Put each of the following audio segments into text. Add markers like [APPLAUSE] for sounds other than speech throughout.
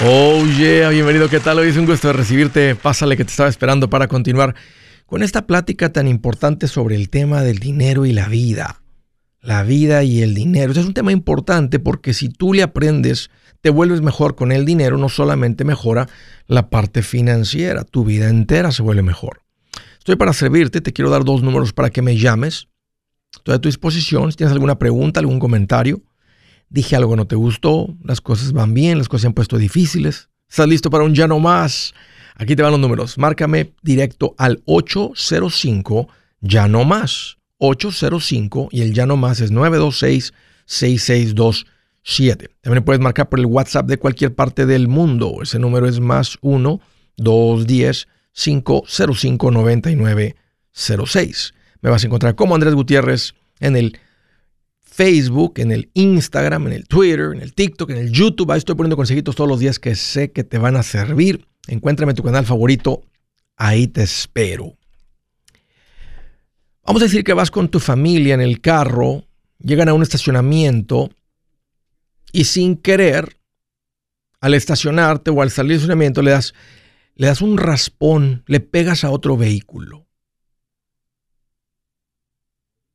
Oh yeah, bienvenido, ¿qué tal? Hoy es un gusto recibirte. Pásale que te estaba esperando para continuar con esta plática tan importante sobre el tema del dinero y la vida. La vida y el dinero. es un tema importante porque si tú le aprendes, te vuelves mejor con el dinero, no solamente mejora la parte financiera, tu vida entera se vuelve mejor. Estoy para servirte, te quiero dar dos números para que me llames. Estoy a tu disposición. Si tienes alguna pregunta, algún comentario, dije algo no te gustó, las cosas van bien, las cosas se han puesto difíciles. ¿Estás listo para un ya no más? Aquí te van los números. Márcame directo al 805 ya no más. 805 y el ya no más es 926 6627. También puedes marcar por el WhatsApp de cualquier parte del mundo. Ese número es más 1 210 505 9906. Me vas a encontrar como Andrés Gutiérrez en el Facebook, en el Instagram, en el Twitter, en el TikTok, en el YouTube. Ahí estoy poniendo consejitos todos los días que sé que te van a servir. Encuéntrame tu canal favorito. Ahí te espero. Vamos a decir que vas con tu familia en el carro, llegan a un estacionamiento y sin querer, al estacionarte o al salir del estacionamiento, le das, le das un raspón, le pegas a otro vehículo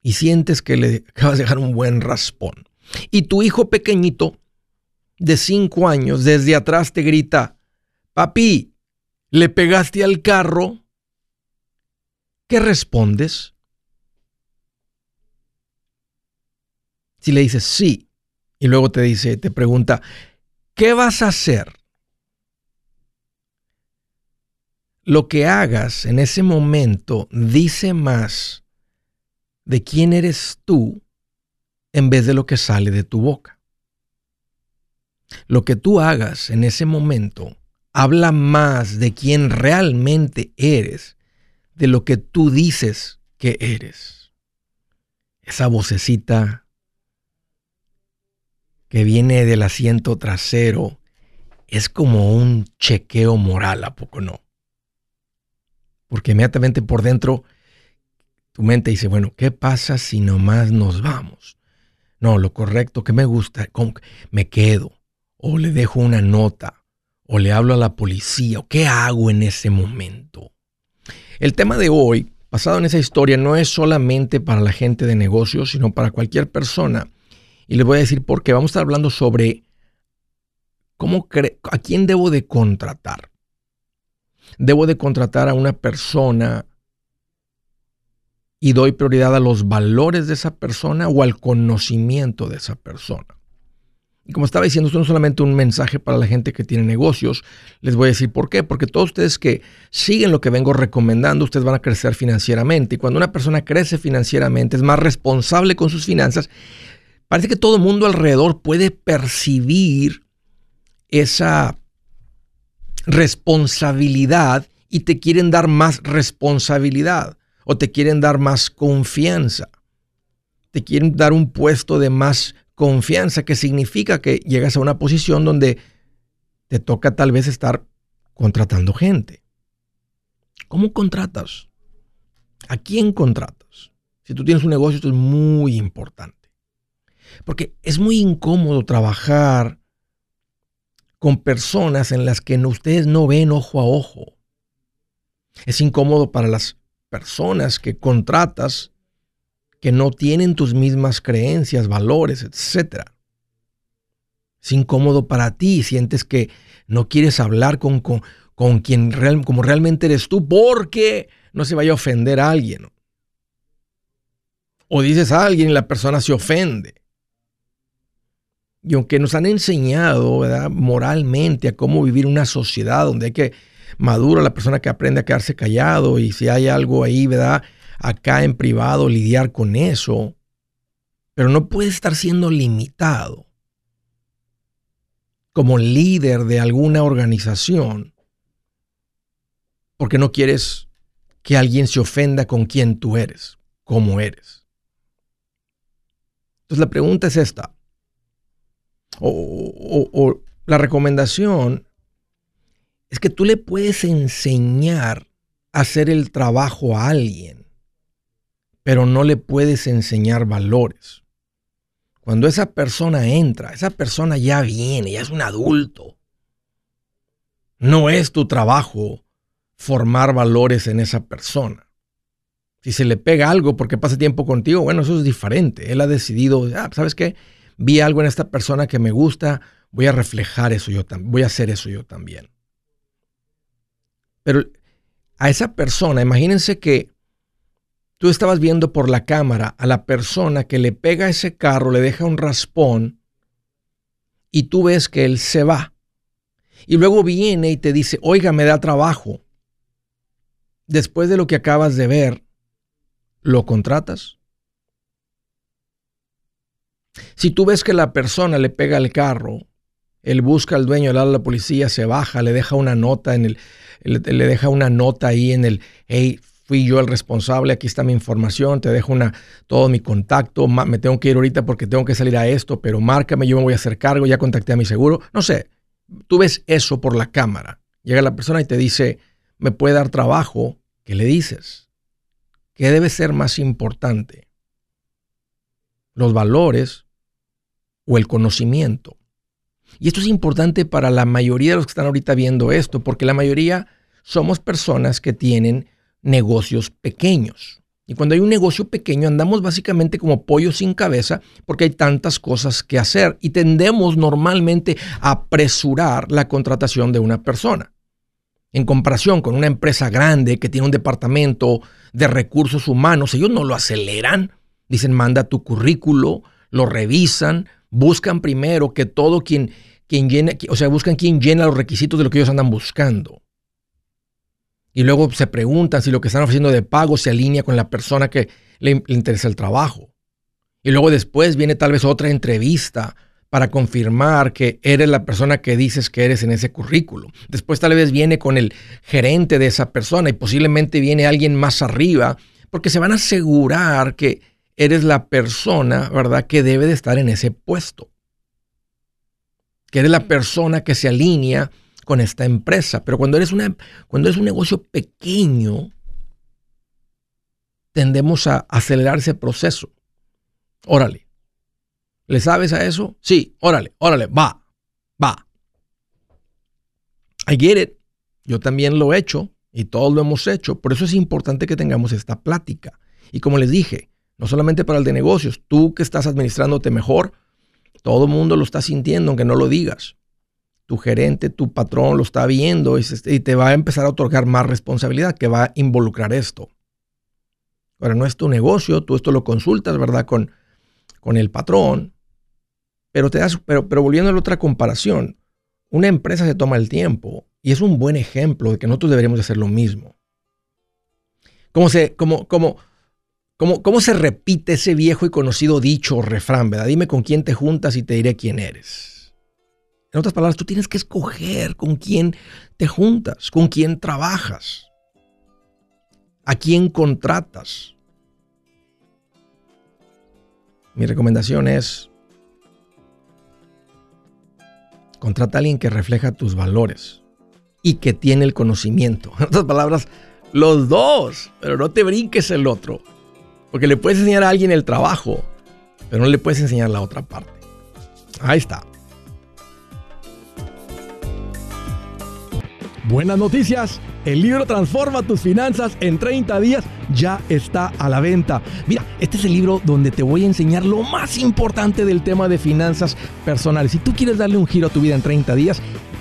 y sientes que le acabas de dejar un buen raspón. Y tu hijo pequeñito de cinco años desde atrás te grita, papi, ¿le pegaste al carro? ¿Qué respondes? Si le dices sí, y luego te dice, te pregunta, ¿qué vas a hacer? Lo que hagas en ese momento dice más de quién eres tú en vez de lo que sale de tu boca. Lo que tú hagas en ese momento habla más de quién realmente eres de lo que tú dices que eres. Esa vocecita que viene del asiento trasero es como un chequeo moral, ¿a poco no? Porque inmediatamente por dentro tu mente dice, bueno, ¿qué pasa si nomás nos vamos? No, lo correcto, que me gusta, me quedo, o le dejo una nota, o le hablo a la policía, o qué hago en ese momento. El tema de hoy, basado en esa historia, no es solamente para la gente de negocios, sino para cualquier persona. Y les voy a decir por qué. Vamos a estar hablando sobre cómo a quién debo de contratar. Debo de contratar a una persona y doy prioridad a los valores de esa persona o al conocimiento de esa persona. Y como estaba diciendo, esto no es solamente un mensaje para la gente que tiene negocios. Les voy a decir por qué. Porque todos ustedes que siguen lo que vengo recomendando, ustedes van a crecer financieramente. Y cuando una persona crece financieramente, es más responsable con sus finanzas, parece que todo el mundo alrededor puede percibir esa responsabilidad y te quieren dar más responsabilidad o te quieren dar más confianza. Te quieren dar un puesto de más confianza, que significa que llegas a una posición donde te toca tal vez estar contratando gente. ¿Cómo contratas? ¿A quién contratas? Si tú tienes un negocio, esto es muy importante. Porque es muy incómodo trabajar con personas en las que ustedes no ven ojo a ojo. Es incómodo para las personas que contratas que no tienen tus mismas creencias, valores, etc. Es incómodo para ti, sientes que no quieres hablar con, con, quien real, como realmente eres tú porque no se vaya a ofender a alguien. O dices a alguien y la persona se ofende. Y aunque nos han enseñado moralmente a cómo vivir una sociedad donde hay que madura, la persona que aprende a quedarse callado y si hay algo ahí, ¿verdad? Acá en privado, lidiar con eso. Pero no puede estar siendo limitado como líder de alguna organización porque no quieres que alguien se ofenda con quien tú eres, como eres. Entonces la pregunta es esta. O, o la recomendación es que tú le puedes enseñar a hacer el trabajo a alguien, pero no le puedes enseñar valores. Cuando esa persona entra, esa persona ya viene, ya es un adulto. No es tu trabajo formar valores en esa persona. Si se le pega algo porque pasa tiempo contigo, bueno, eso es diferente. Él ha decidido, ah, ¿sabes qué? Vi algo en esta persona que me gusta, voy a reflejar eso yo también, voy a hacer eso yo también. Pero a esa persona, imagínense que tú estabas viendo por la cámara a la persona que le pega ese carro, le deja un raspón y tú ves que él se va. Y luego viene y te dice, oiga, me da trabajo. Después de lo que acabas de ver, ¿lo contratas? Si tú ves que la persona le pega el carro, él busca al dueño, le habla a la policía, se baja, le deja una nota en el, le, deja una nota ahí en el, hey, fui yo el responsable, aquí está mi información, te dejo una, todo mi contacto, me tengo que ir ahorita porque tengo que salir a esto, pero márcame, yo me voy a hacer cargo, ya contacté a mi seguro. No sé, tú ves eso por la cámara. Llega la persona y te dice, me puede dar trabajo, ¿qué le dices? ¿Qué debe ser más importante? ¿Los valores o el conocimiento? Y esto es importante para la mayoría de los que están ahorita viendo esto, porque la mayoría somos personas que tienen negocios pequeños. Y cuando hay un negocio pequeño andamos básicamente como pollo sin cabeza porque hay tantas cosas que hacer y tendemos normalmente a apresurar la contratación de una persona. En comparación con una empresa grande que tiene un departamento de recursos humanos, ellos no lo aceleran. Dicen, manda tu currículo, lo revisan, buscan primero que todo quien, quien llene, o sea, buscan quien llena los requisitos de lo que ellos andan buscando. Y luego se preguntan si lo que están ofreciendo de pago se alinea con la persona que le, interesa el trabajo. Y luego después viene tal vez otra entrevista para confirmar que eres la persona que dices que eres en ese currículo. Después tal vez viene con el gerente de esa persona y posiblemente viene alguien más arriba porque se van a asegurar que eres la persona, ¿verdad?, que debe de estar en ese puesto. Que eres la persona que se alinea con esta empresa. Pero cuando eres, una, cuando eres un negocio pequeño, tendemos a acelerar ese proceso. Órale. ¿Le sabes a eso? Sí, órale, órale, va, va. I get it. Yo también lo he hecho y todos lo hemos hecho. Por eso es importante que tengamos esta plática. Y como les dije, no solamente para el de negocios, tú que estás administrándote mejor, todo el mundo lo está sintiendo, aunque no lo digas. Tu gerente, tu patrón lo está viendo y, te va a empezar a otorgar más responsabilidad que va a involucrar esto. Ahora, no es tu negocio, tú esto lo consultas, ¿verdad? Con, con el patrón. Pero, te das, pero, volviendo a la otra comparación, una empresa se toma el tiempo y es un buen ejemplo de que nosotros deberíamos hacer lo mismo. ¿Cómo se, como, como, ¿Cómo, se repite ese viejo y conocido dicho o refrán, verdad? Dime con quién te juntas y te diré quién eres. En otras palabras, tú tienes que escoger con quién te juntas, con quién trabajas, a quién contratas. Mi recomendación es, contrata a alguien que refleja tus valores y que tiene el conocimiento. [LAUGHS] En otras palabras, los dos, pero no te brinques el otro. Porque le puedes enseñar a alguien el trabajo, pero no le puedes enseñar la otra parte. Ahí está. Buenas noticias. El libro Transforma tus finanzas en 30 días ya está a la venta. Mira, este es el libro donde te voy a enseñar lo más importante del tema de finanzas personales. Si tú quieres darle un giro a tu vida en 30 días,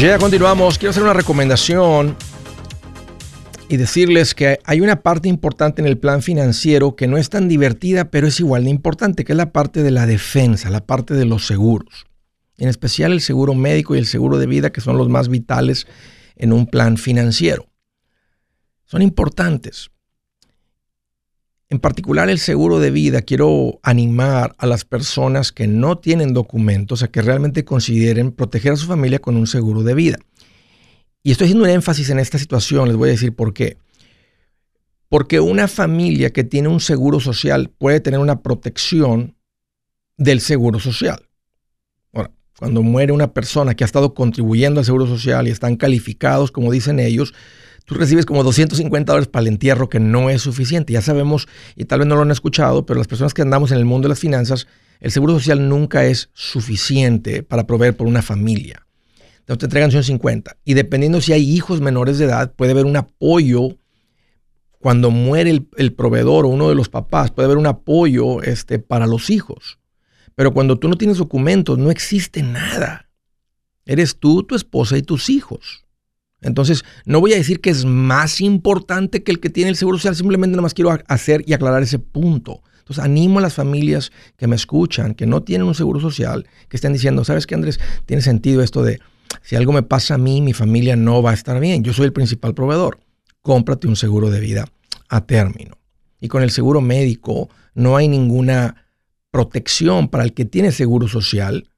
Ya continuamos. Quiero hacer una recomendación y decirles que hay una parte importante en el plan financiero que no es tan divertida, pero es igual de importante, que es la parte de la defensa, la parte de los seguros. En especial el seguro médico y el seguro de vida, que son los más vitales en un plan financiero. Son importantes. En particular el seguro de vida, quiero animar a las personas que no tienen documentos a que realmente consideren proteger a su familia con un seguro de vida. Y estoy haciendo un énfasis en esta situación, les voy a decir por qué. Porque una familia que tiene un seguro social puede tener una protección del seguro social. Ahora, cuando muere una persona que ha estado contribuyendo al seguro social y están calificados, como dicen ellos, tú recibes como 250 dólares para el entierro, que no es suficiente. Ya sabemos, y tal vez no lo han escuchado, pero las personas que andamos en el mundo de las finanzas, el seguro social nunca es suficiente para proveer por una familia. Entonces te entregan 150. Y dependiendo si hay hijos menores de edad, puede haber un apoyo. Cuando muere el, proveedor o uno de los papás, puede haber un apoyo este, para los hijos. Pero cuando tú no tienes documentos, no existe nada. Eres tú, tu esposa y tus hijos. Entonces, no voy a decir que es más importante que el que tiene el seguro social, simplemente nada más quiero hacer y aclarar ese punto. Entonces, animo a las familias que me escuchan, que no tienen un seguro social, que estén diciendo, ¿sabes qué, Andrés? Tiene sentido esto de, si algo me pasa a mí, mi familia no va a estar bien. Yo soy el principal proveedor. Cómprate un seguro de vida a término. Y con el seguro médico no hay ninguna protección para el que tiene seguro social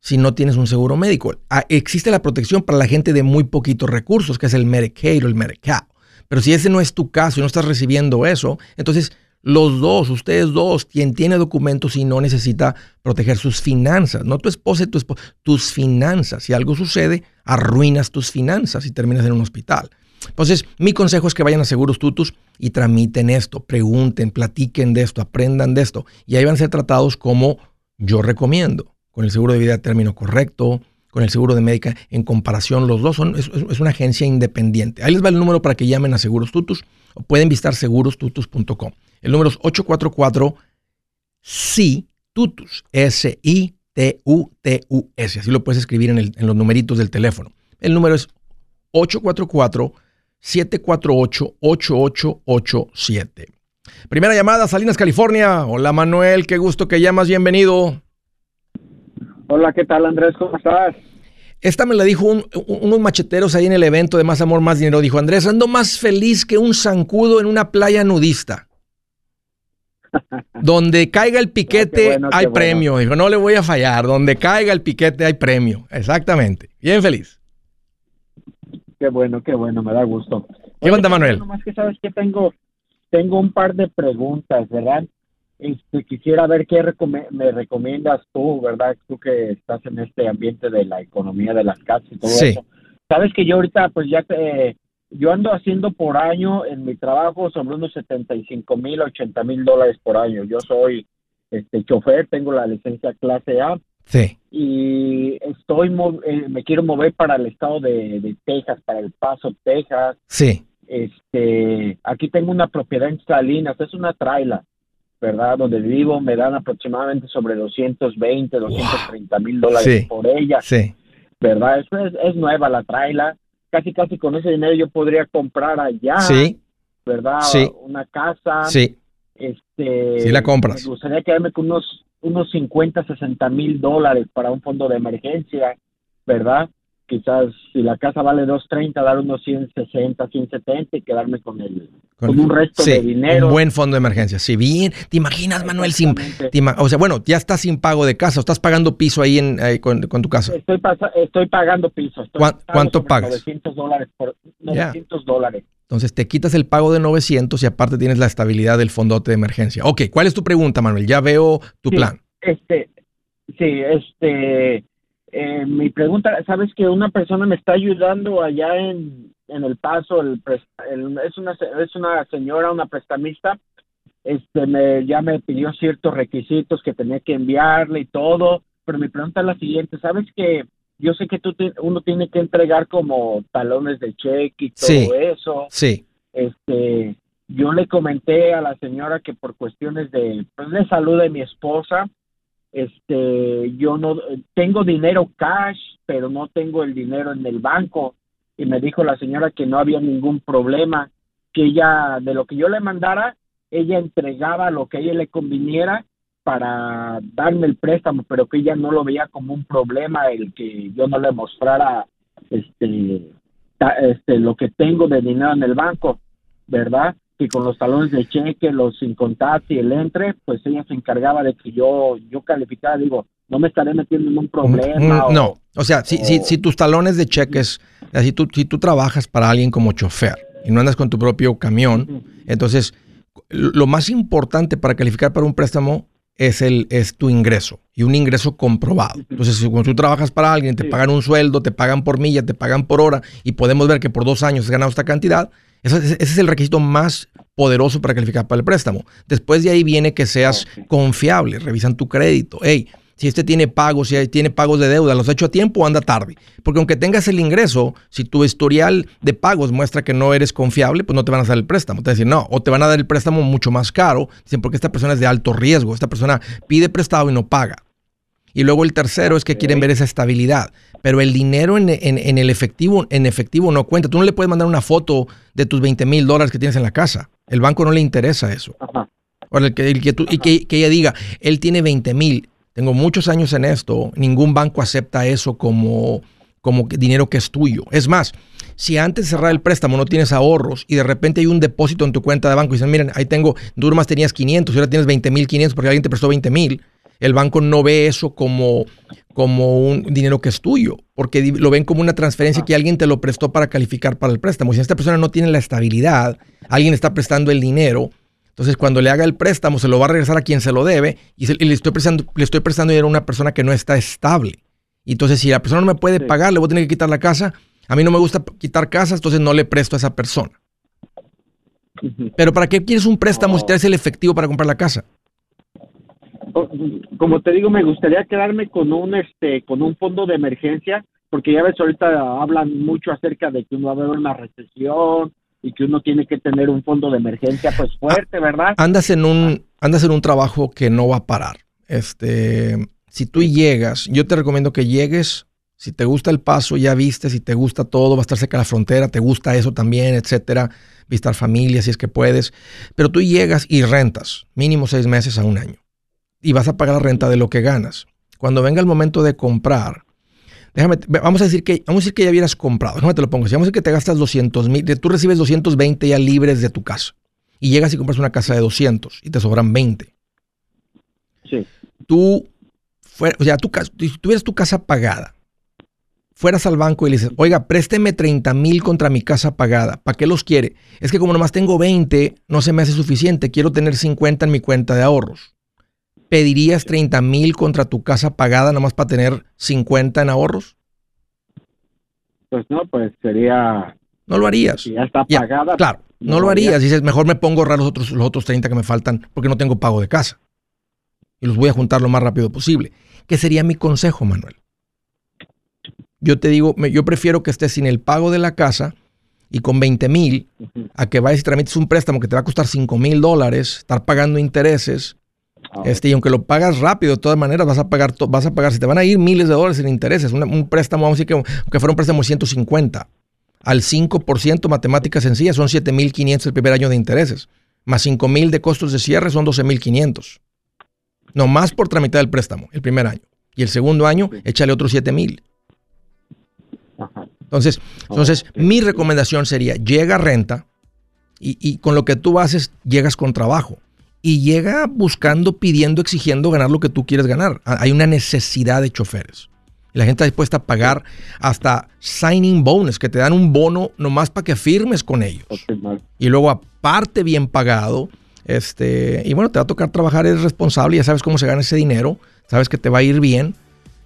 si no tienes un seguro médico. Ah, existe la protección para la gente de muy poquitos recursos, que es el Medicaid o el Medicare. Pero si ese no es tu caso y no estás recibiendo eso, entonces los dos, ustedes dos, quien tiene documentos y no necesita proteger sus finanzas, no tu esposa y tu esposa, tus finanzas. Si algo sucede, arruinas tus finanzas y terminas en un hospital. Entonces, mi consejo es que vayan a Seguros Tutus y tramiten esto, pregunten, platiquen de esto, aprendan de esto y ahí van a ser tratados como yo recomiendo con el seguro de vida a término correcto, con el seguro de médica en comparación. Los dos son, es, una agencia independiente. Ahí les va el número para que llamen a Seguros Tutus o pueden visitar segurostutus.com. El número es 844 si tutus S-I-T-U-T-U-S. Así lo puedes escribir en, en los numeritos del teléfono. El número es 844-748-8887. Primera llamada, Salinas, California. Hola Manuel, qué gusto que llamas, bienvenido. Hola, ¿qué tal Andrés? ¿Cómo estás? Esta me la dijo unos macheteros ahí en el evento de Más Amor, Más Dinero. Dijo, Andrés, ando más feliz que un zancudo en una playa nudista. [LAUGHS] Donde caiga el piquete ah, hay premio. Dijo, no le voy a fallar. Donde caiga el piquete hay premio. Exactamente. Bien feliz. Qué bueno, qué bueno, me da gusto. ¿Qué manda Manuel? Nomás que sabes que tengo, tengo un par de preguntas, ¿verdad? Este, quisiera ver qué me recomiendas tú, ¿verdad? Tú que estás en este ambiente de la economía de las casas y todo eso. Sabes que yo ahorita, pues ya te, yo ando haciendo por año en mi trabajo sobre unos 75 mil, 80 mil dólares por año. Yo soy este chofer, tengo la licencia clase A. Sí. Y estoy, eh, me quiero mover para el estado de, de Texas, para El Paso, Texas. Sí. Este, aquí tengo una propiedad en Salinas, es una traila ¿verdad? Donde vivo me dan aproximadamente sobre 220, 230 mil dólares por ella. Sí. ¿Verdad? Eso es, es nueva la traila. Casi, casi con ese dinero yo podría comprar allá. Sí. ¿Verdad? Sí. Una casa. Sí. Este. Sí la compras. Me gustaría quedarme con unos, unos 50, 60 mil dólares para un fondo de emergencia, ¿verdad? Quizás si la casa vale 230, dar unos 160, 170 y quedarme con el con, un resto de dinero. Un buen fondo de emergencia. Si bien, ¿te imaginas, Manuel? Sin, o sea, bueno, ya estás sin pago de casa, o estás pagando piso ahí, en, con, tu casa. Estoy, estoy pagando piso. ¿Cuánto pagas? 900 dólares. Por, 900 dólares. Entonces te quitas el pago de 900 y aparte tienes la estabilidad del fondote de emergencia. Ok, ¿cuál es tu pregunta, Manuel? Ya veo tu plan. Este, sí, este, eh, mi pregunta, sabes que una persona me está ayudando allá en, en el paso, el, es una es una señora, una prestamista, este me ya me pidió ciertos requisitos que tenía que enviarle y todo, pero mi pregunta es la siguiente, sabes que yo sé que tú uno tiene que entregar como talones de cheque y todo eso. Sí. Este, yo le comenté a la señora que por cuestiones de pues, de salud de mi esposa, este, yo no tengo dinero cash, pero no tengo el dinero en el banco. Y me dijo la señora que no había ningún problema, que ella, de lo que yo le mandara, ella entregaba lo que a ella le conviniera para darme el préstamo, pero que ella no lo veía como un problema el que yo no le mostrara este, este lo que tengo de dinero en el banco, ¿verdad? Y con los talones de cheque, los sin contacto y el entre, pues ella se encargaba de que yo, yo calificara, digo, no me estaré metiendo en un problema. no, o, sea, si, si, si, tus talones de cheques, si tú, si tú trabajas para alguien como chofer y no andas con tu propio camión, entonces lo más importante para calificar para un préstamo es, el, es tu ingreso y un ingreso comprobado. Entonces, si cuando tú trabajas para alguien, te pagan un sueldo, te pagan por milla, te pagan por hora y podemos ver que por dos años has ganado esta cantidad, ese, es el requisito más poderoso para calificar para el préstamo. Después de ahí viene que seas confiable, revisan tu crédito. Hey, si este tiene pagos, si tiene pagos de deuda, ¿los ha hecho a tiempo o anda tarde? Porque aunque tengas el ingreso, si tu historial de pagos muestra que no eres confiable, pues no te van a dar el préstamo. Te van a decir, no, o te van a dar el préstamo mucho más caro, dicen, porque esta persona es de alto riesgo, esta persona pide prestado y no paga. Y luego el tercero es que quieren ver esa estabilidad. Pero el dinero en, el efectivo, en efectivo no cuenta. Tú no le puedes mandar una foto de tus 20 mil dólares que tienes en la casa. El banco no le interesa eso. el que, el que y que, ella diga, él tiene 20 mil. Tengo muchos años en esto. Ningún banco acepta eso como, como dinero que es tuyo. Es más, si antes de cerrar el préstamo no tienes ahorros y de repente hay un depósito en tu cuenta de banco y dicen, miren, ahí tengo, Durmas tenías 500 y ahora tienes 20 mil 500 porque alguien te prestó 20 mil el banco no ve eso como, como un dinero que es tuyo, porque lo ven como una transferencia que alguien te lo prestó para calificar para el préstamo. Si esta persona no tiene la estabilidad, alguien está prestando el dinero, entonces cuando le haga el préstamo se lo va a regresar a quien se lo debe y, le, estoy prestando, le estoy prestando dinero a una persona que no está estable. Y entonces si la persona no me puede pagar, le voy a tener que quitar la casa. A mí no me gusta quitar casas, entonces no le presto a esa persona. Pero ¿para qué quieres un préstamo si traes el efectivo para comprar la casa? Como te digo, me gustaría quedarme con un este con un fondo de emergencia, porque ya ves ahorita hablan mucho acerca de que uno va a haber una recesión y que uno tiene que tener un fondo de emergencia pues fuerte, ¿verdad? Andas en un andas en un trabajo que no va a parar. Este, si tú llegas, yo te recomiendo que llegues si te gusta el paso, ya viste, si te gusta todo, va a estar cerca de la frontera, te gusta eso también, etcétera, visitar familia si es que puedes. Pero tú llegas y rentas, mínimo seis meses a un año y vas a pagar la renta de lo que ganas. Cuando venga el momento de comprar, déjame, vamos a decir que, vamos a decir que ya hubieras comprado, déjame te lo pongo, si vamos a decir que te gastas 200 mil, tú recibes 220 ya libres de tu casa y llegas y compras una casa de 200 y te sobran 20. Sí. Tú, o sea, tu, si tuvieras tu casa pagada, fueras al banco y le dices, oiga, présteme 30 mil contra mi casa pagada, ¿para qué los quiere? Es que como nomás tengo 20, no se me hace suficiente, quiero tener 50 en mi cuenta de ahorros. ¿Pedirías 30 mil contra tu casa pagada nomás para tener 50 en ahorros? Pues no, pues sería... No lo harías. ya está pagada. claro, no, lo harías. Dices, mejor me pongo a ahorrar los otros, los otros 30 que me faltan porque no tengo pago de casa. Y los voy a juntar lo más rápido posible. ¿Qué sería mi consejo, Manuel? Yo te digo, yo prefiero que estés sin el pago de la casa y con 20 mil, a que vayas y tramites un préstamo que te va a costar 5 mil dólares, estar pagando intereses. Este, y aunque lo pagas rápido, de todas maneras vas a pagar, vas a pagar, si te van a ir miles de dólares en intereses, un, préstamo, vamos a decir que aunque fuera un préstamo de 150, al 5% matemáticas sencillas son 7.500 el primer año de intereses, más 5.000 de costos de cierre son 12.500. No más por tramitar el préstamo el primer año. Y el segundo año, échale otros 7.000. Entonces, entonces mi recomendación sería, llega renta y, y, con lo que tú haces, llegas con trabajo. Y llega buscando, pidiendo, exigiendo ganar lo que tú quieres ganar. Hay una necesidad de choferes. La gente está dispuesta a pagar hasta signing bonus, que te dan un bono nomás para que firmes con ellos. Y luego aparte bien pagado, este, y bueno, te va a tocar trabajar, eres responsable, ya sabes cómo se gana ese dinero, sabes que te va a ir bien.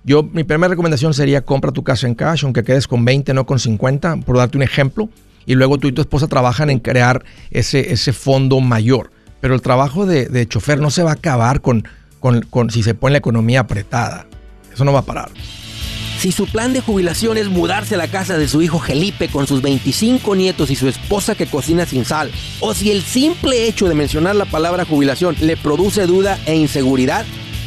Yo, mi primera recomendación sería compra tu casa en cash, aunque quedes con 20, no con 50, por darte un ejemplo. Y luego tú y tu esposa trabajan en crear ese, ese fondo mayor. Pero el trabajo de, de chofer no se va a acabar con, con, con si se pone la economía apretada. Eso no va a parar. Si su plan de jubilación es mudarse a la casa de su hijo Felipe con sus 25 nietos y su esposa que cocina sin sal, o si el simple hecho de mencionar la palabra jubilación le produce duda e inseguridad,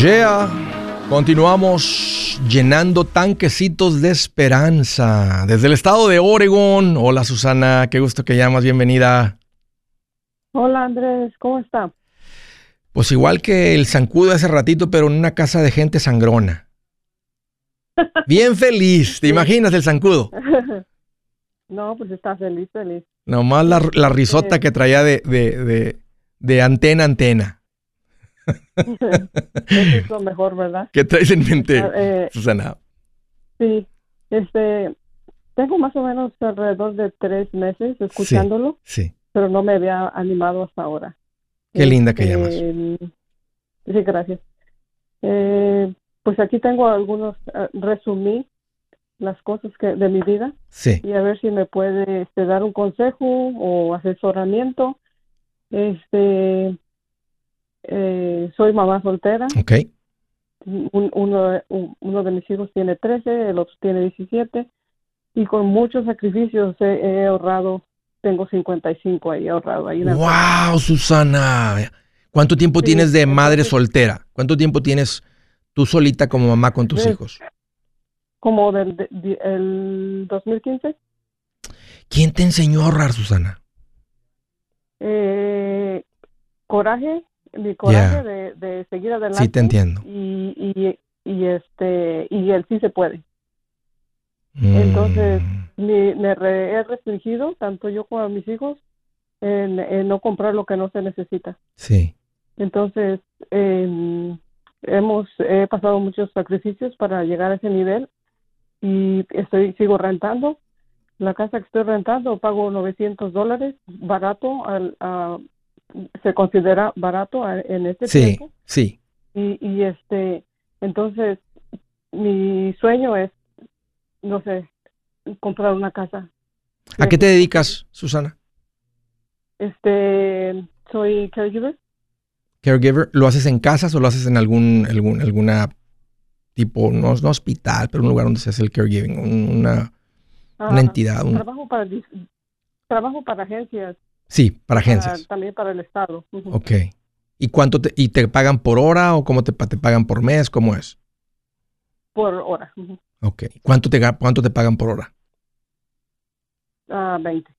Yeah. Continuamos llenando tanquecitos de esperanza. Desde el estado de Oregon. Hola Susana, qué gusto que llamas, bienvenida. Hola Andrés, ¿cómo está? Pues igual que el zancudo hace ratito, pero en una casa de gente sangrona. [LAUGHS] Bien feliz, ¿te imaginas el zancudo? [LAUGHS] No, pues está feliz, feliz. Nomás la, la risota que traía de, de, de, de antena antena. [LAUGHS] Eso es lo mejor, ¿verdad? ¿Qué traes en mente, ah, eh, Susana? Sí, este, tengo más o menos alrededor de tres meses escuchándolo, sí, pero no me había animado hasta ahora. Qué linda que llamas. Este, sí, gracias. Eh, pues aquí tengo algunos, uh, resumí las cosas que de mi vida sí. y a ver si me puede este, dar un consejo o asesoramiento. Este, eh, soy mamá soltera. Ok. uno, uno de mis hijos tiene 13, el otro tiene 17. Y con muchos sacrificios he, ahorrado, tengo 55 ahí ahorrado. Ahí ¡Wow, Susana! ¿Cuánto tiempo tienes de madre soltera? ¿Cuánto tiempo tienes tú solita como mamá con tus hijos? Como del el 2015. ¿Quién te enseñó a ahorrar, Susana? Eh, coraje mi coraje de, seguir adelante. Sí, te entiendo. Y, y, este, y él sí se puede. Entonces, mm. me, he restringido, tanto yo como a mis hijos, en, no comprar lo que no se necesita. Sí. Entonces, hemos he pasado muchos sacrificios para llegar a ese nivel y estoy sigo rentando. La casa que estoy rentando pago 900 dólares, barato al, a, se considera barato en este tiempo. Sí, y, y este, entonces, mi sueño es, no sé, comprar una casa. ¿A qué te dedicas, Susana? Este, soy caregiver. Caregiver, ¿lo haces en casas o lo haces en algún, algún alguna tipo, no, no hospital, pero un lugar donde se hace el caregiving, una, una ah, entidad? Trabajo para trabajo para agencias Sí, para agencias. también para el Estado. Ok. ¿Y cuánto te, y te pagan por hora o cómo te, te pagan por mes? ¿Cómo es? Por hora. Ok. ¿Cuánto te, ¿Cuánto te pagan por hora? Ah, 20.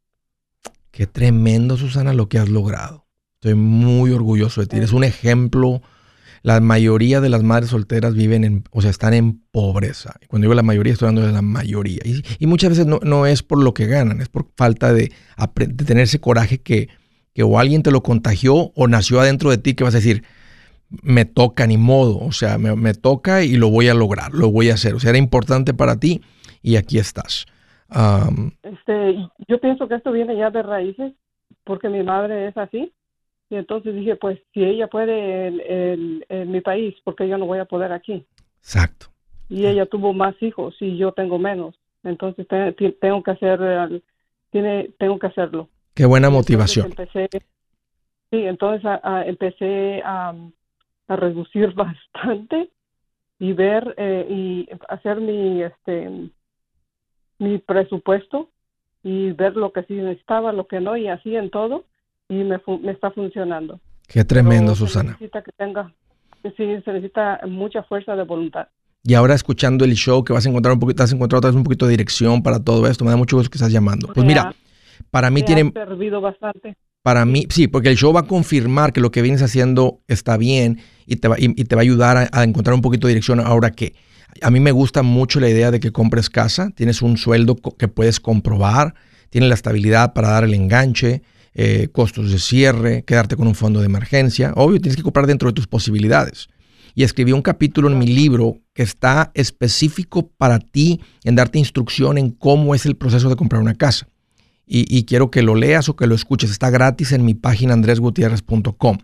Qué tremendo, Susana, lo que has logrado. Estoy muy orgulloso de ti. Eres un ejemplo. La mayoría de las madres solteras viven en, o sea, están en pobreza. Cuando digo la mayoría, estoy hablando de la mayoría. Y, muchas veces no, no, es por lo que ganan, es por falta de, de tener ese coraje que, que o alguien te lo contagió o nació adentro de ti que vas a decir, me toca ni modo, o sea, me, toca y lo voy a lograr, lo voy a hacer. O sea, era importante para ti y aquí estás. este, yo pienso que esto viene ya de raíces, porque mi madre es así. Y entonces dije, pues si ella puede en, mi país, porque yo no voy a poder aquí? Exacto. Y ella tuvo más hijos y yo tengo menos. Entonces tengo que hacer, tiene, tengo que hacerlo. Qué buena motivación. empecé, sí, entonces empecé a, a reducir [LAUGHS] bastante y ver eh, y hacer mi este mi presupuesto y ver lo que sí necesitaba, lo que no y así en todo y me, me está funcionando. Qué tremendo, Susana. Se necesita que tenga, sí, se necesita mucha fuerza de voluntad. Y ahora escuchando el show que vas a encontrar un poquito, has encontrado otra vez un poquito de dirección para todo esto. Me da mucho gusto que estás llamando. Pues mira, para mí tiene... Servido bastante. Para mí, sí, porque el show va a confirmar que lo que vienes haciendo está bien y te va, y, te va a ayudar a, encontrar un poquito de dirección ahora que a mí me gusta mucho la idea de que compres casa, tienes un sueldo que puedes comprobar, tienes la estabilidad para dar el enganche, eh, costos de cierre, quedarte con un fondo de emergencia. Obvio, tienes que comprar dentro de tus posibilidades. Y escribí un capítulo en mi libro que está específico para ti en darte instrucción en cómo es el proceso de comprar una casa y, quiero que lo leas o que lo escuches. Está gratis en mi página andresgutierrez.com.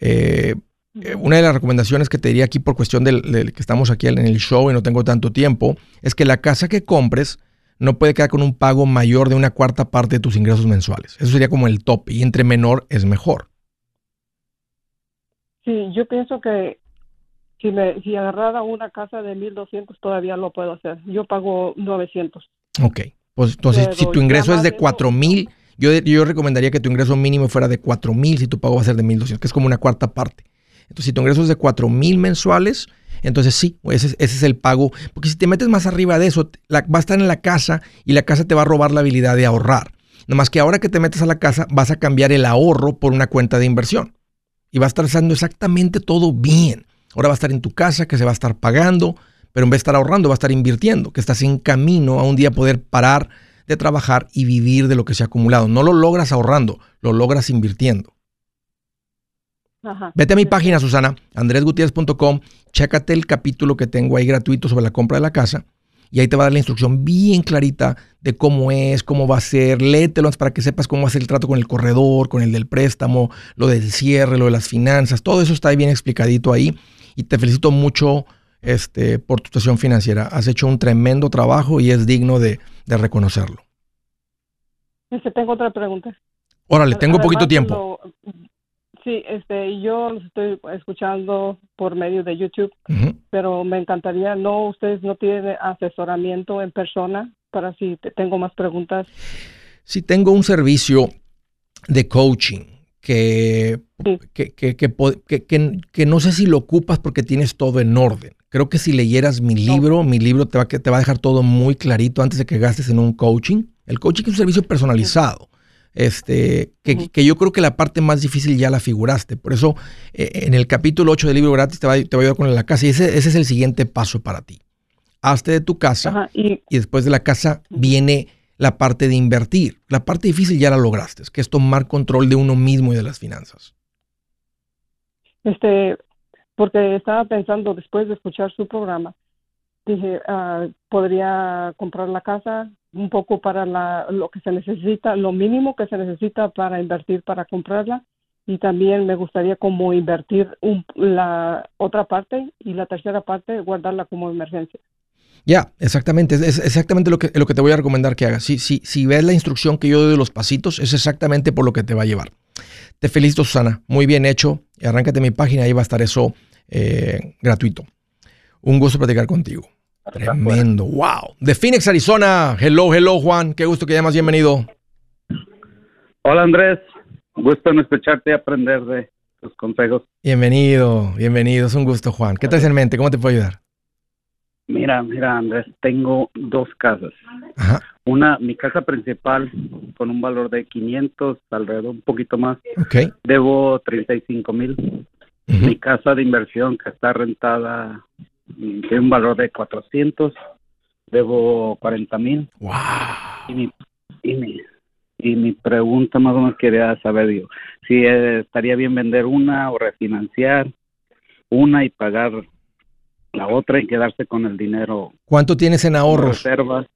Eh, eh, una de las recomendaciones que te diría aquí por cuestión del, que estamos aquí en el show y no tengo tanto tiempo, es que la casa que compres no puede quedar con un pago mayor de una cuarta parte de tus ingresos mensuales. Eso sería como el top y entre menor es mejor. Sí, yo pienso que si, me, si agarrara una casa de 1.200 todavía lo puedo hacer. Yo pago 900. Ok. Pues entonces, si tu ingreso es de 4 mil, yo, yo recomendaría que tu ingreso mínimo fuera de 4 mil si tu pago va a ser de 1.200, que es como una cuarta parte. Entonces, si tu ingreso es de 4 mil mensuales, entonces sí, ese, es el pago. Porque si te metes más arriba de eso, va a estar en la casa y la casa te va a robar la habilidad de ahorrar. Nomás que ahora que te metes a la casa, vas a cambiar el ahorro por una cuenta de inversión. Y va a estar haciendo exactamente todo bien. Ahora va a estar en tu casa, que se va a estar pagando, pero en vez de estar ahorrando, va a estar invirtiendo, que estás en camino a un día poder parar de trabajar y vivir de lo que se ha acumulado. No lo logras ahorrando, lo logras invirtiendo. Vete a mi página, Susana, andresgutierrez.com, chécate el capítulo que tengo ahí gratuito sobre la compra de la casa y ahí te va a dar la instrucción bien clarita de cómo es, cómo va a ser, léetelo para que sepas cómo va a ser el trato con el corredor, con el del préstamo, lo del cierre, lo de las finanzas, todo eso está bien explicadito ahí y te felicito mucho este, por tu situación financiera. Has hecho un tremendo trabajo y es digno de, reconocerlo. Este, tengo otra pregunta. Órale, tengo un poquito tiempo. Sí, este, yo los estoy escuchando por medio de YouTube, pero me encantaría, no, ustedes no tienen asesoramiento en persona para si tengo más preguntas. Sí, tengo un servicio de coaching que, que, que, que, no sé si lo ocupas porque tienes todo en orden. Creo que si leyeras mi libro, mi libro te va, te va a dejar todo muy clarito antes de que gastes en un coaching. El coaching es un servicio personalizado. Este, que, yo creo que la parte más difícil ya la figuraste. Por eso, eh, en el capítulo 8 del libro gratis te va, te va a ayudar con la casa. Y ese, ese, es el siguiente paso para ti. Hazte de tu casa y, después de la casa viene la parte de invertir. La parte difícil ya la lograste, que es tomar control de uno mismo y de las finanzas. Este, porque estaba pensando después de escuchar su programa, dije, ah, podría comprar la casa un poco para la, lo que se necesita, lo mínimo que se necesita para invertir para comprarla y también me gustaría como invertir la otra parte y la tercera parte guardarla como emergencia. Ya, exactamente, es exactamente lo que, lo que te voy a recomendar que hagas. Si, si, si ves la instrucción que yo doy de los pasitos, es exactamente por lo que te va a llevar. Te felicito, Susana. Muy bien hecho. Arráncate mi página, ahí va a estar eso eh, gratuito. Un gusto platicar contigo. Tremendo, wow. De Phoenix, Arizona. Hello, hello, Juan. Qué gusto que llamas. Bienvenido. Hola, Andrés. Gusto en escucharte y aprender de tus consejos. Bienvenido, bienvenido. Es un gusto, Juan. ¿Qué traes en mente? ¿Cómo te puedo ayudar? Mira, mira, Andrés, tengo dos casas. Ajá. Una, mi casa principal con un valor de 500, alrededor un poquito más, Ok. debo 35 mil. Ujú. Mi casa de inversión que está rentada tiene un valor de 400, debo 40 mil. Wow. Y mi, y, mi, y mi pregunta más o menos quería saber, digo, si eh, estaría bien vender una o refinanciar una y pagar la otra y quedarse con el dinero ¿Cuánto tienes en ahorros? reservas.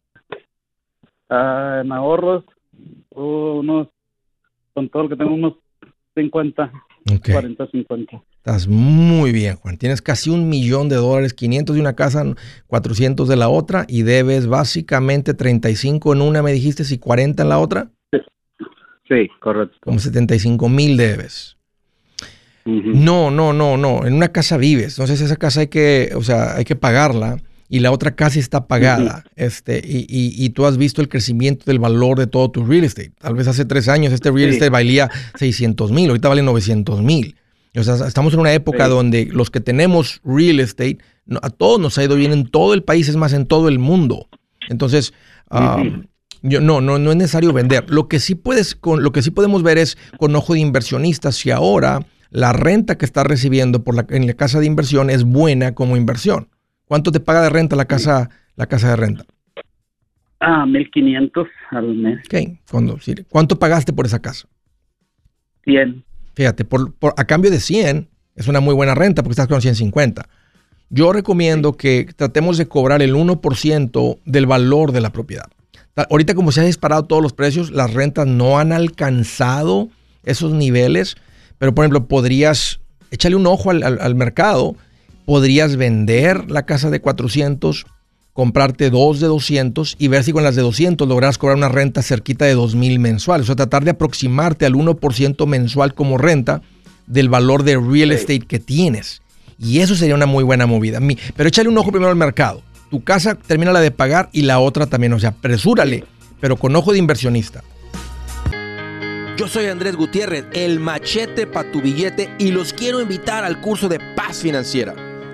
Ah, en ahorros, unos, con todo lo que tengo, unos 50, Ok. 40, 50. Estás muy bien, Juan. Tienes casi un millón de dólares, 500 de una casa, 400 de la otra y debes básicamente 35 en una, me dijiste, y 40 en la otra. Sí, correcto. Como 75 mil debes. No, no, no, no. En una casa vives. Entonces esa casa hay que, o sea, hay que pagarla y la otra casa está pagada. Este, y, y- y tú has visto el crecimiento del valor de todo tu real estate. Tal vez hace tres años este real Sí. estate valía 600 mil, ahorita vale 900 mil. O sea, estamos en una época Sí. donde los que tenemos real estate, a todos nos ha ido bien en todo el país, es más, en todo el mundo. Entonces, Ujú. yo, no, no, no es necesario vender. Lo que sí puedes, con, lo que sí podemos ver es con ojo de inversionista si ahora la renta que estás recibiendo por la, en la casa de inversión es buena como inversión. ¿Cuánto te paga de renta la casa, la casa de renta? Ah, 1500 al mes. Ok, ¿Cuánto pagaste por esa casa? 100. Fíjate, por, por- a cambio de 100 es una muy buena renta porque estás con 150. Yo recomiendo que tratemos de cobrar el 1% del valor de la propiedad. Ta- Ahorita como se han disparado todos los precios, las rentas no han alcanzado esos niveles, pero por ejemplo, podrías echarle un ojo al, al- al mercado, podrías vender la casa de 400, comprarte dos de 200 y ver si con las de 200 logras cobrar una renta cerquita de 2000 mensuales. O sea, tratar de aproximarte al 1% mensual como renta del valor de real estate que tienes. Y eso sería una muy buena movida. Mi- Pero échale un ojo primero al mercado. Tu casa termina la de pagar y la otra también. O sea, apresúrale, pero con ojo de inversionista. Yo soy Andrés Gutiérrez, el machete para tu billete y los quiero invitar al curso de paz financiera.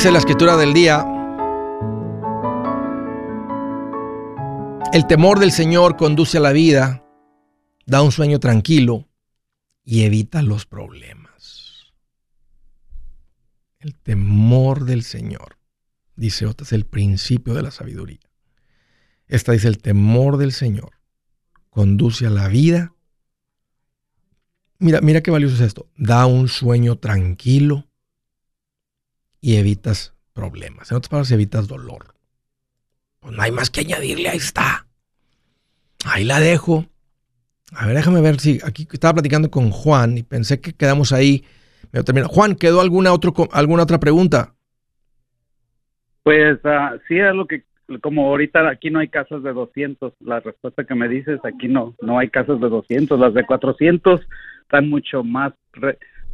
Dice la escritura del día, el temor del Señor conduce a la vida, da un sueño tranquilo y evita los problemas. El temor del Señor, dice otra, es el principio de la sabiduría. Esta dice, el temor del Señor conduce a la vida. Mira, mira qué valioso es esto. Da un sueño tranquilo y evitas problemas. En otras palabras, evitas dolor. Pues no hay más que añadirle, ahí está. Ahí la dejo. A ver, déjame ver si aquí estaba platicando con Juan y pensé que quedamos ahí. Me termino. Juan, ¿quedó alguna, otro, alguna otra pregunta? Pues ah, sí, es lo que, como ahorita aquí no hay casas de 200, la respuesta que me dices, aquí no, no hay casas de 200, las de 400 están mucho más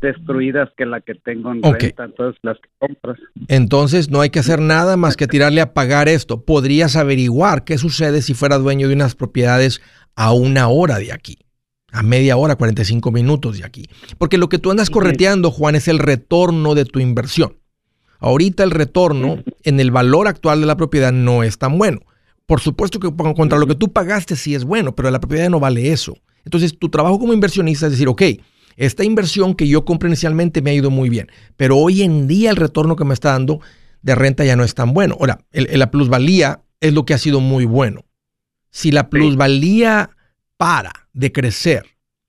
destruidas que la que tengo en renta, entonces las que compras. Entonces no hay que hacer nada más que tirarle a pagar esto. Podrías averiguar qué sucede si fuera dueño de unas propiedades a una hora de aquí, a media hora, 45 minutos de aquí. Porque lo que tú andas correteando, Juan, es el retorno de tu inversión. Ahorita el retorno en el valor actual de la propiedad no es tan bueno. Por supuesto que contra lo que tú pagaste sí es bueno, pero la propiedad no vale eso. Entonces tu trabajo como inversionista es decir, ok, esta inversión que yo compré inicialmente me ha ido muy bien, pero hoy en día el retorno que me está dando de renta ya no es tan bueno. Ahora, la plusvalía es lo que ha sido muy bueno. Si la plusvalía para de crecer,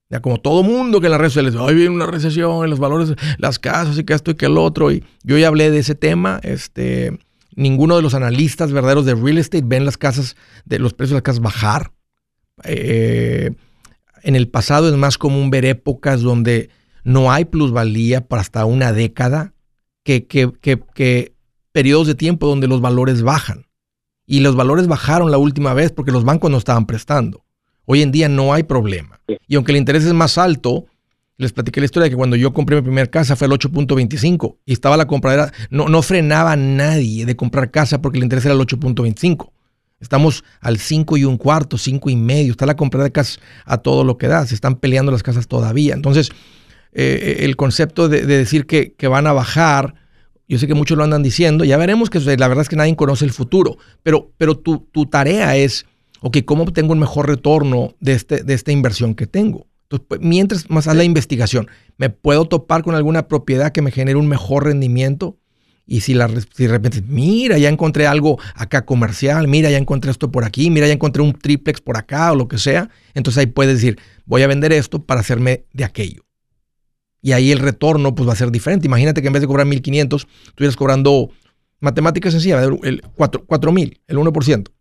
ya como todo mundo que en las redes sociales, hoy viene una recesión en los valores, las casas y que esto y que el otro, y yo ya hablé de ese tema, este, ninguno de los analistas verdaderos de real estate ven las casas, de los precios de las casas bajar. Eh, en el pasado es más común ver épocas donde no hay plusvalía para hasta una década que, que, que periodos de tiempo donde los valores bajan. Y los valores bajaron la última vez porque los bancos no estaban prestando. Hoy en día no hay problema. Y aunque el interés es más alto, les platiqué la historia de que cuando yo compré mi primera casa fue el 8.25 y estaba la compradera, no, no frenaba a nadie de comprar casa porque el interés era el 8.25. Estamos al 5 y un cuarto, 5 y medio. Está la compra de casas a todo lo que da. Se están peleando las casas todavía. Entonces, eh, el concepto de, decir que, que, van a bajar yo sé que muchos lo andan diciendo, ya veremos que la verdad es que nadie conoce el futuro, pero, pero tu, tu tarea es, ok, ¿cómo obtengo un mejor retorno de, este, de esta inversión que tengo? Entonces, pues, mientras más haz la investigación, ¿me puedo topar con alguna propiedad que me genere un mejor rendimiento? Y si, la, si de repente, mira, ya encontré algo acá comercial, mira, ya encontré esto por aquí, mira, ya encontré un triplex por acá o lo que sea, entonces ahí puedes decir, voy a vender esto para hacerme de aquello y ahí el retorno pues va a ser diferente. Imagínate que en vez de cobrar 1.500, estuvieras cobrando matemáticas sencilla, el 4.000, el 1%.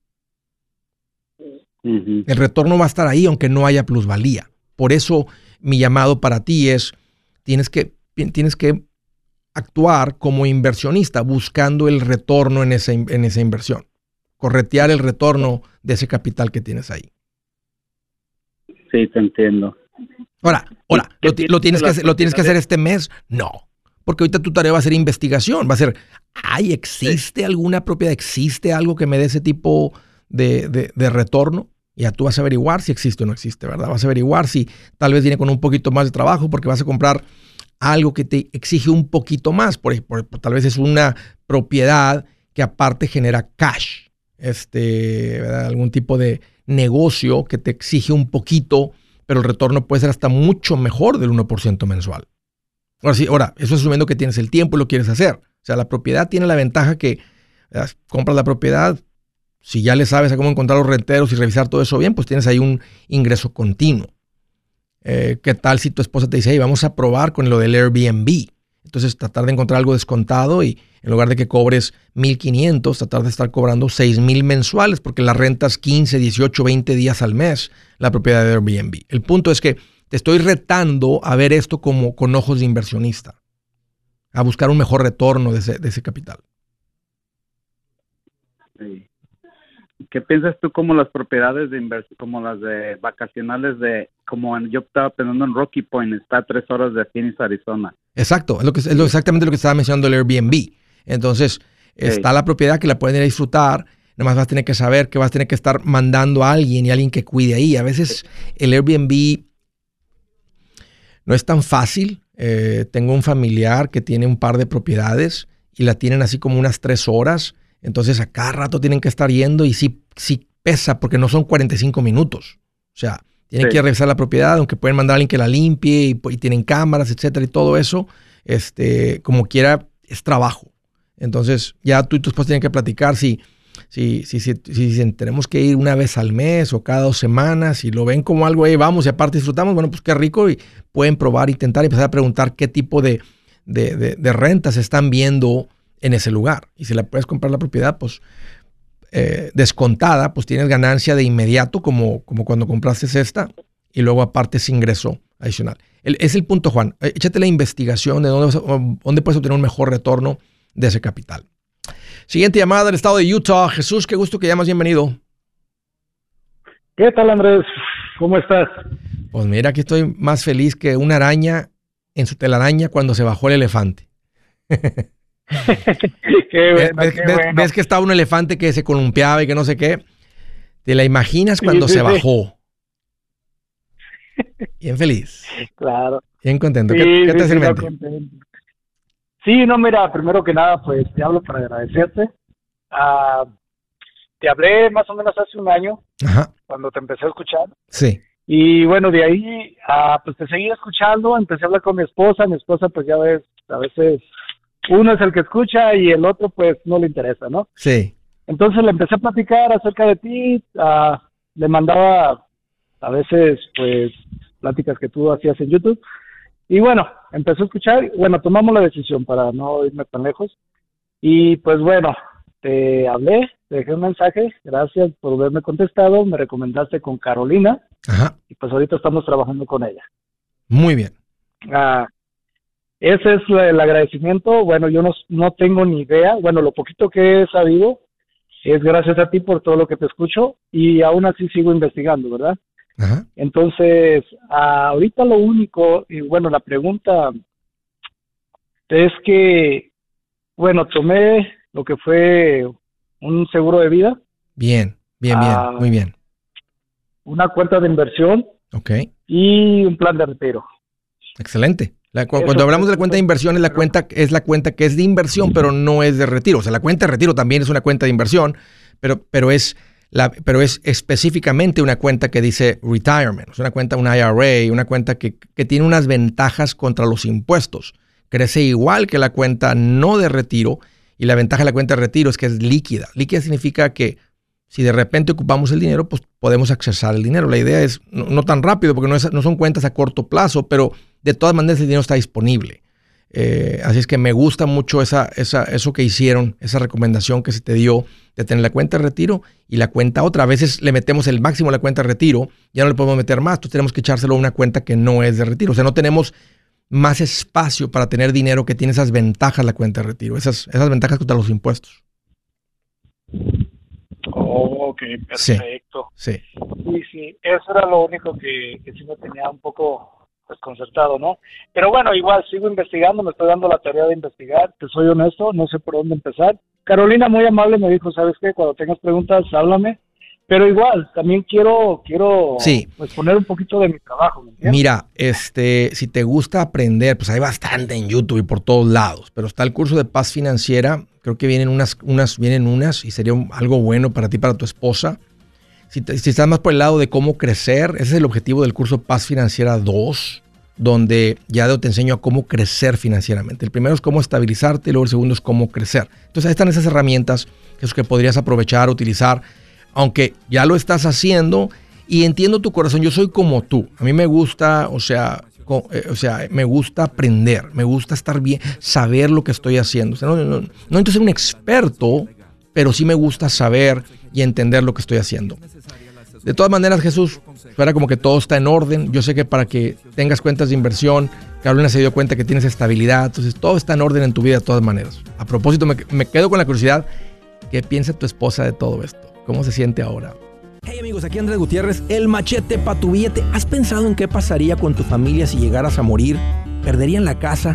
El retorno va a estar ahí aunque no haya plusvalía. Por eso mi llamado para ti es, tienes que, tienes que actuar como inversionista buscando el retorno en esa, en esa inversión. Corretear el retorno de ese capital que tienes ahí. Sí, te entiendo. Ahora, ahora, ¿lo, tienes, que hacer, ¿lo tienes que hacer este mes? No. Porque ahorita tu tarea va a ser investigación. Va a ser, ¿ay, existe alguna propiedad? ¿Existe algo que me dé ese tipo de, de, retorno? Y ya tú vas a averiguar si existe o no existe, ¿verdad? Vas a averiguar si tal vez viene con un poquito más de trabajo porque vas a comprar algo que te exige un poquito más. Por, ejemplo, tal vez es una propiedad que aparte genera cash. Este, Algún tipo de negocio que te exige un poquito pero el retorno puede ser hasta mucho mejor del 1% mensual. Ahora sí, ahora, eso es asumiendo que tienes el tiempo y lo quieres hacer. O sea, la propiedad tiene la ventaja que compras la propiedad, si ya le sabes a cómo encontrar los renteros y revisar todo eso bien, pues tienes ahí un ingreso continuo. Eh, ¿Qué tal si tu esposa te dice, hey, vamos a probar con lo del Airbnb? Entonces, tratar de encontrar algo descontado y en lugar de que cobres 1.500, tratar de estar cobrando 6.000 mensuales porque la rentas 15, 18, 20 días al mes la propiedad de Airbnb. El punto es que te estoy retando a ver esto como con ojos de inversionista, a buscar un mejor retorno de ese, de ese capital. ¿Qué piensas tú como las propiedades de inversión, como las de vacacionales de, como yo estaba pensando en Rocky Point, está a tres horas de Phoenix, Arizona? Exacto, es, lo que, es exactamente lo que estaba mencionando el Airbnb. Entonces, está la propiedad que la pueden ir a disfrutar, nomás vas a tener que saber que vas a tener que estar mandando a alguien y alguien que cuide ahí. A veces el Airbnb no es tan fácil. Eh, tengo un familiar que tiene un par de propiedades y la tienen así como unas tres horas entonces a cada rato tienen que estar yendo y sí, sí pesa porque no son 45 minutos. O sea, tienen que revisar la propiedad, aunque pueden mandar a alguien que la limpie y, tienen cámaras, etcétera, y todo eso. Este, como quiera, es trabajo. Entonces, ya tú y tu esposa tienen que platicar si, si, si, si, si, tenemos que ir una vez al mes o cada dos semanas, y lo ven como algo, ahí vamos y aparte disfrutamos, bueno, pues qué rico, y pueden probar, intentar y empezar a preguntar qué tipo de, de, de, de rentas están viendo en ese lugar. Y si la puedes comprar la propiedad, pues eh, descontada, pues tienes ganancia de inmediato, como, como cuando compraste esta, y luego aparte es ingreso adicional. es el punto, Juan. Eh, échate la investigación de dónde, dónde puedes obtener un mejor retorno de ese capital. Siguiente llamada del estado de Utah. Jesús, qué gusto que llamas, bienvenido. ¿Qué tal, Andrés? ¿Cómo estás? Pues mira, aquí estoy más feliz que una araña en su telaraña cuando se bajó el elefante. [LAUGHS] ves, que estaba un elefante que se columpiaba y que no sé qué? ¿Te la imaginas cuando se bajó? Bien feliz. Claro. Bien contento. ¿Qué, te hace Sí, no, mira, primero que nada, pues te hablo para agradecerte. Ah, te hablé más o menos hace un año, cuando te empecé a escuchar. Sí. Y bueno, de ahí, ah, pues te seguí escuchando, empecé a hablar con mi esposa, mi esposa pues ya ves, a veces uno es el que escucha y el otro pues no le interesa, ¿no? Sí. Entonces le empecé a platicar acerca de ti, ah, le mandaba a veces pues pláticas que tú hacías en YouTube y bueno, empezó a escuchar, bueno, tomamos la decisión para no irme tan lejos y pues bueno, te hablé, te dejé un mensaje, gracias por haberme contestado, me recomendaste con Carolina Ajá. y pues ahorita estamos trabajando con ella. Muy bien. Ah, ese es la- el agradecimiento. Bueno, yo no, no tengo ni idea. Bueno, lo poquito que he sabido es gracias a ti por todo lo que te escucho y aún así sigo investigando, ¿verdad? Ajá. Entonces, ah, ahorita lo único, y bueno, la pregunta es que, bueno, tomé lo que fue un seguro de vida, Bien, bien, bien. Ah. Muy bien. una cuenta de inversión Ok. y un plan de retiro. Excelente. La- cu- Eso cuando hablamos de la cuenta de inversión, es la cuenta, es la cuenta que es de inversión, pero no es de retiro. O sea, la cuenta de retiro también es una cuenta de inversión, pero, pero, es, la, pero es específicamente una cuenta que dice retirement. Es una cuenta, una IRA, una cuenta que, que tiene unas ventajas contra los impuestos. Crece igual que la cuenta no de retiro y la ventaja de la cuenta de retiro es que es líquida. Líquida significa que si de repente ocupamos el dinero, pues podemos accesar el dinero. La idea es no, no tan rápido porque no, es- no son cuentas a corto plazo, pero de todas maneras el dinero está disponible. Eh, así es que me gusta mucho esa, esa, eso que hicieron, esa recomendación que se te dio de tener la cuenta de retiro y la cuenta otra. A veces le metemos el máximo a la cuenta de retiro, ya no le podemos meter más, entonces tenemos que echárselo a una cuenta que no es de retiro. O sea, no tenemos más espacio para tener dinero que tiene esas ventajas la cuenta de retiro, esas, esas ventajas contra los impuestos. Oh, ok, perfecto. Sí. Sí, sí, eso era lo único que, que sí me tenía un poco desconcertado, ¿no? Pero bueno, igual sigo investigando, me estoy dando la tarea de investigar, te soy honesto, no sé por dónde empezar. Carolina muy amable me dijo, ¿sabes qué? Cuando tengas preguntas, háblame. Pero igual, también quiero, quiero Sí. pues, poner un poquito de mi trabajo. Mira, este, si te gusta aprender, pues hay bastante en YouTube y por todos lados, pero está el curso de paz financiera, creo que vienen unas, unas, vienen unas y sería un- algo bueno para ti, para tu esposa. Si, si estás más por el lado de cómo crecer, ese es el objetivo del curso Paz Financiera 2, donde ya te enseño a cómo crecer financieramente. El primero es cómo estabilizarte y luego el segundo es cómo crecer. Entonces ahí están esas herramientas que, es que podrías aprovechar, utilizar, aunque ya lo estás haciendo y entiendo tu corazón, yo soy como tú. A mí me gusta, o sea, eh, o sea, me gusta aprender, me gusta estar bien, saber lo que estoy haciendo. O sea, no, no, no, no necesito ser un experto, pero sí me gusta saber y entender lo que estoy haciendo. De todas maneras, Jesús, fuera como que todo está en orden. Yo sé que para que tengas cuentas de inversión, Carolina se dio cuenta que tienes estabilidad, entonces todo está en orden en tu vida de todas maneras. A propósito, me, me quedo con la curiosidad, ¿qué piensa tu esposa de todo esto? ¿Cómo se siente ahora? Hey amigos, aquí Andrés Gutiérrez, el machete para tu billete. ¿Has pensado en qué pasaría con tu familia si llegaras a morir? ¿Perderían la casa?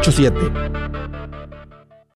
887